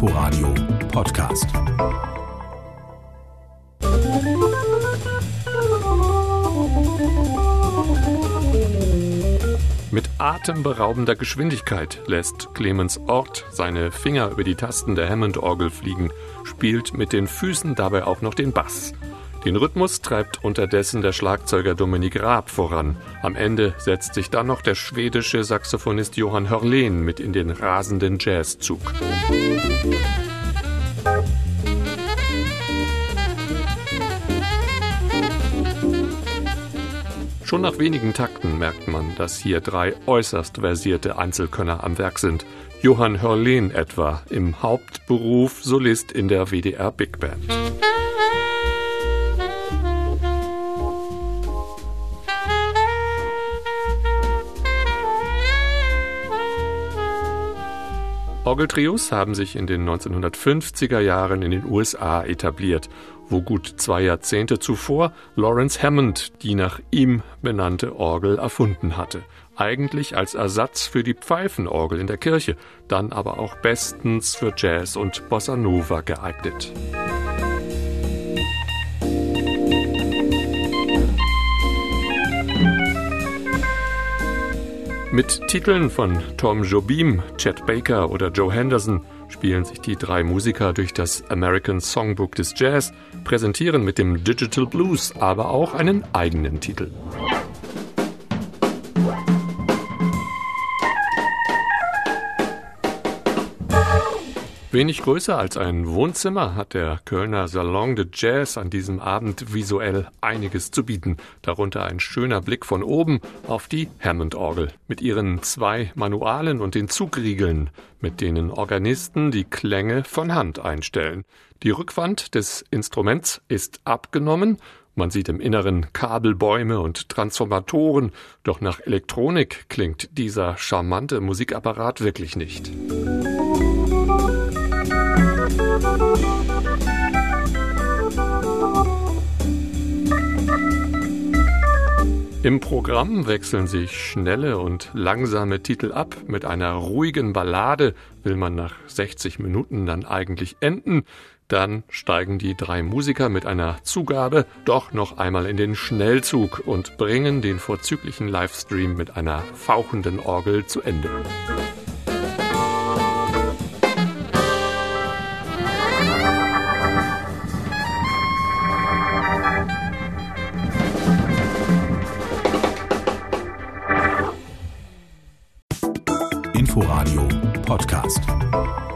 Inforadio Podcast. Mit atemberaubender Geschwindigkeit lässt Clemens Ort seine Finger über die Tasten der Hammond-Orgel fliegen, spielt mit den Füßen dabei auch noch den Bass. Den Rhythmus treibt unterdessen der Schlagzeuger Dominik Raab voran. Am Ende setzt sich dann noch der schwedische Saxophonist Johann Hörlen mit in den rasenden Jazzzug. Schon nach wenigen Takten merkt man, dass hier drei äußerst versierte Einzelkönner am Werk sind. Johann Hörlen etwa, im Hauptberuf Solist in der WDR Big Band. Orgeltrios haben sich in den 1950er Jahren in den USA etabliert, wo gut zwei Jahrzehnte zuvor Lawrence Hammond die nach ihm benannte Orgel erfunden hatte. Eigentlich als Ersatz für die Pfeifenorgel in der Kirche, dann aber auch bestens für Jazz und Bossa Nova geeignet. Mit Titeln von Tom Jobim, Chet Baker oder Joe Henderson spielen sich die drei Musiker durch das American Songbook des Jazz, präsentieren mit dem Digital Blues aber auch einen eigenen Titel. Wenig größer als ein Wohnzimmer hat der Kölner Salon de Jazz an diesem Abend visuell einiges zu bieten. Darunter ein schöner Blick von oben auf die Hammond-Orgel mit ihren zwei Manualen und den Zugriegeln, mit denen Organisten die Klänge von Hand einstellen. Die Rückwand des Instruments ist abgenommen man sieht im Inneren Kabelbäume und Transformatoren, doch nach Elektronik klingt dieser charmante Musikapparat wirklich nicht. Im Programm wechseln sich schnelle und langsame Titel ab. Mit einer ruhigen Ballade will man nach 60 Minuten dann eigentlich enden. Dann steigen die drei Musiker mit einer Zugabe doch noch einmal in den Schnellzug und bringen den vorzüglichen Livestream mit einer fauchenden Orgel zu Ende. Inforadio Podcast.